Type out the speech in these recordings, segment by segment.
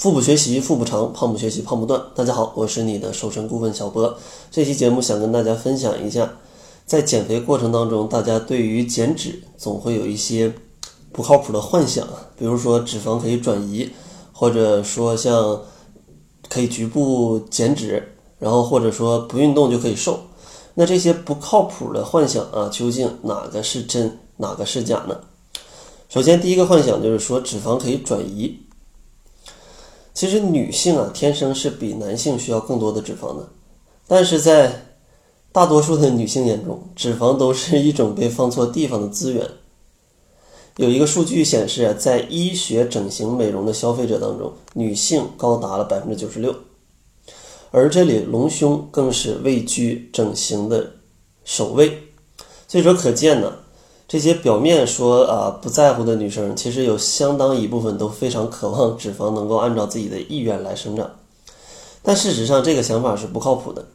腹部学习腹部长，胖不学习胖不断。大家好，我是你的瘦身顾问小博。这期节目想跟大家分享一下，在减肥过程当中，大家对于减脂总会有一些不靠谱的幻想，比如说脂肪可以转移，或者说像可以局部减脂，然后或者说不运动就可以瘦。那这些不靠谱的幻想啊，究竟哪个是真，哪个是假呢？首先，第一个幻想就是说脂肪可以转移。其实女性啊，天生是比男性需要更多的脂肪的，但是在大多数的女性眼中，脂肪都是一种被放错地方的资源。有一个数据显示啊，在医学整形美容的消费者当中，女性高达了百分之九十六，而这里隆胸更是位居整形的首位。所以说，可见呢。这些表面说啊不在乎的女生，其实有相当一部分都非常渴望脂肪能够按照自己的意愿来生长，但事实上这个想法是不靠谱的。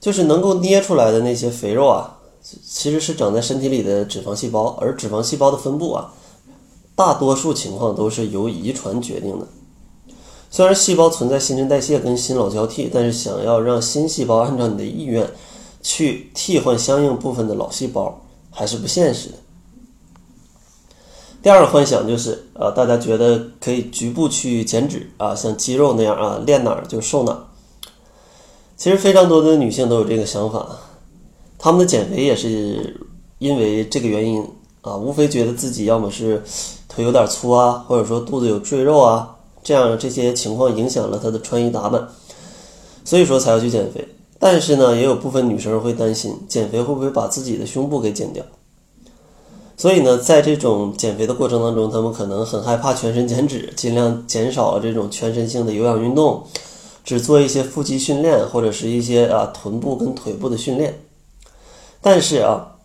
就是能够捏出来的那些肥肉啊，其实是长在身体里的脂肪细胞，而脂肪细胞的分布啊，大多数情况都是由遗传决定的。虽然细胞存在新陈代谢跟新老交替，但是想要让新细胞按照你的意愿去替换相应部分的老细胞。还是不现实的。第二个幻想就是，呃，大家觉得可以局部去减脂啊，像肌肉那样啊，练哪儿就瘦哪儿。其实非常多的女性都有这个想法，她们的减肥也是因为这个原因啊，无非觉得自己要么是腿有点粗啊，或者说肚子有赘肉啊，这样这些情况影响了她的穿衣打扮，所以说才要去减肥。但是呢，也有部分女生会担心减肥会不会把自己的胸部给减掉，所以呢，在这种减肥的过程当中，她们可能很害怕全身减脂，尽量减少了这种全身性的有氧运动，只做一些腹肌训练或者是一些啊臀部跟腿部的训练。但是啊，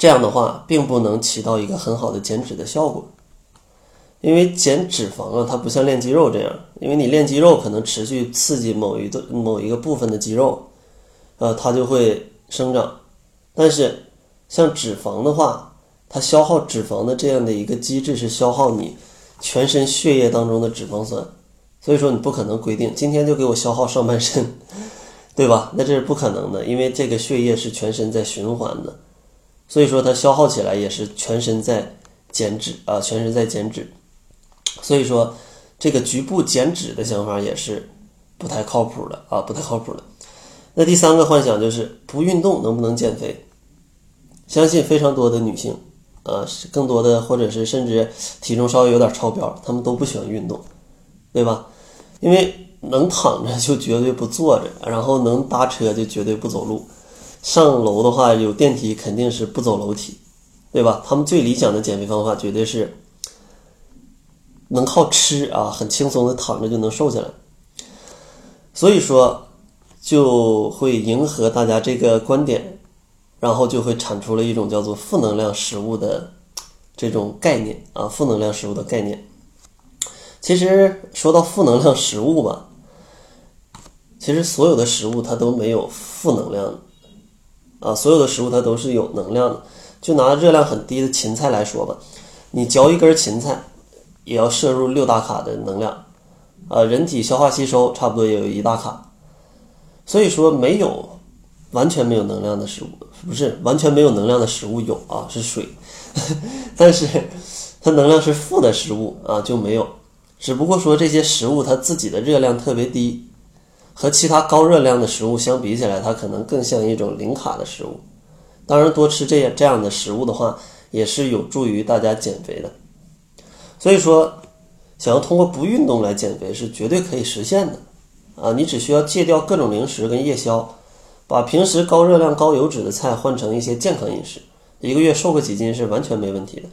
这样的话并不能起到一个很好的减脂的效果。因为减脂肪啊，它不像练肌肉这样，因为你练肌肉可能持续刺激某一个某一个部分的肌肉，呃，它就会生长。但是像脂肪的话，它消耗脂肪的这样的一个机制是消耗你全身血液当中的脂肪酸，所以说你不可能规定今天就给我消耗上半身，对吧？那这是不可能的，因为这个血液是全身在循环的，所以说它消耗起来也是全身在减脂啊，全身在减脂。所以说，这个局部减脂的想法也是不太靠谱的啊，不太靠谱的。那第三个幻想就是不运动能不能减肥？相信非常多的女性，呃，更多的或者是甚至体重稍微有点超标，她们都不喜欢运动，对吧？因为能躺着就绝对不坐着，然后能搭车就绝对不走路，上楼的话有电梯肯定是不走楼梯，对吧？他们最理想的减肥方法绝对是。能靠吃啊，很轻松的躺着就能瘦下来，所以说就会迎合大家这个观点，然后就会产出了一种叫做负能量食物的这种概念啊，负能量食物的概念。其实说到负能量食物吧，其实所有的食物它都没有负能量啊，所有的食物它都是有能量的。就拿热量很低的芹菜来说吧，你嚼一根芹菜。也要摄入六大卡的能量，呃，人体消化吸收差不多也有一大卡，所以说没有完全没有能量的食物，不是完全没有能量的食物有啊，是水，但是它能量是负的食物啊就没有，只不过说这些食物它自己的热量特别低，和其他高热量的食物相比起来，它可能更像一种零卡的食物。当然，多吃这样这样的食物的话，也是有助于大家减肥的。所以说，想要通过不运动来减肥是绝对可以实现的，啊，你只需要戒掉各种零食跟夜宵，把平时高热量高油脂的菜换成一些健康饮食，一个月瘦个几斤是完全没问题的。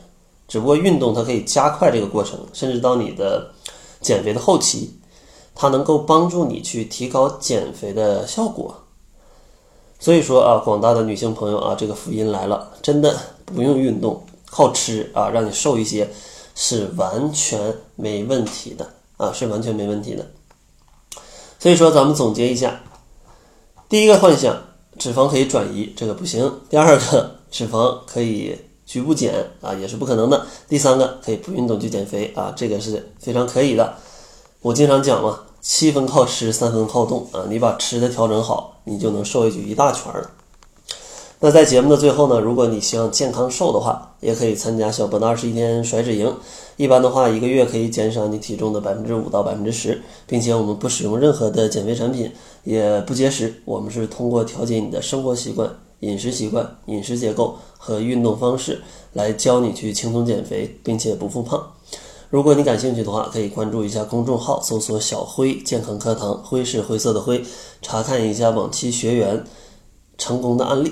只不过运动它可以加快这个过程，甚至到你的减肥的后期，它能够帮助你去提高减肥的效果。所以说啊，广大的女性朋友啊，这个福音来了，真的不用运动，靠吃啊，让你瘦一些。是完全没问题的啊，是完全没问题的。所以说，咱们总结一下：第一个幻想，脂肪可以转移，这个不行；第二个，脂肪可以局部减啊，也是不可能的；第三个，可以不运动就减肥啊，这个是非常可以的。我经常讲嘛，七分靠吃，三分靠动啊。你把吃的调整好，你就能瘦下去一大圈了。那在节目的最后呢，如果你希望健康瘦的话，也可以参加小博的二十一天甩脂营。一般的话，一个月可以减少你体重的百分之五到百分之十，并且我们不使用任何的减肥产品，也不节食。我们是通过调节你的生活习惯、饮食习惯、饮食结构和运动方式，来教你去轻松减肥，并且不复胖。如果你感兴趣的话，可以关注一下公众号，搜索“小辉健康课堂”，灰是灰色的灰，查看一下往期学员成功的案例。